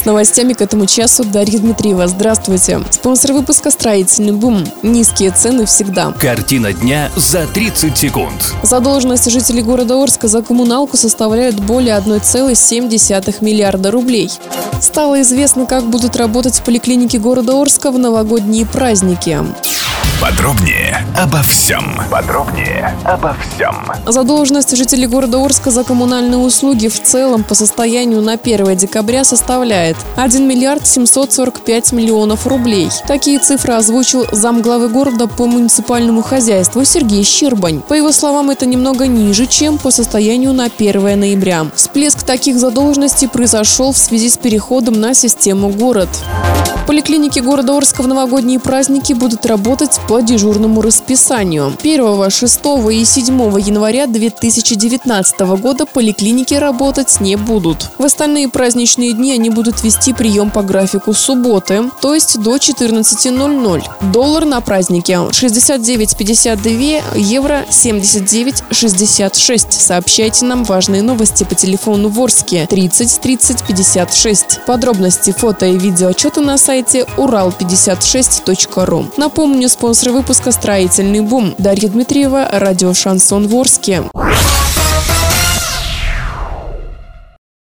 С новостями к этому часу Дарья Дмитриева. Здравствуйте. Спонсор выпуска «Строительный бум». Низкие цены всегда. Картина дня за 30 секунд. Задолженность жителей города Орска за коммуналку составляет более 1,7 миллиарда рублей. Стало известно, как будут работать поликлиники города Орска в новогодние праздники. Подробнее обо всем. Подробнее обо всем. Задолженность жителей города Орска за коммунальные услуги в целом по состоянию на 1 декабря составляет 1 миллиард 745 миллионов рублей. Такие цифры озвучил замглавы города по муниципальному хозяйству Сергей Щербань. По его словам, это немного ниже, чем по состоянию на 1 ноября. Всплеск таких задолженностей произошел в связи с переходом на систему «Город». Поликлиники города Орска в новогодние праздники будут работать по дежурному расписанию. 1, 6 и 7 января 2019 года поликлиники работать не будут. В остальные праздничные дни они будут вести прием по графику субботы, то есть до 14.00. Доллар на празднике 69,52, евро 79,66. Сообщайте нам важные новости по телефону Ворске 30 30 56. Подробности, фото и видео отчеты на сайте урал56.ру. Напомню, спонсор выпуска «Строительный бум». Дарья Дмитриева, радио «Шансон Ворске».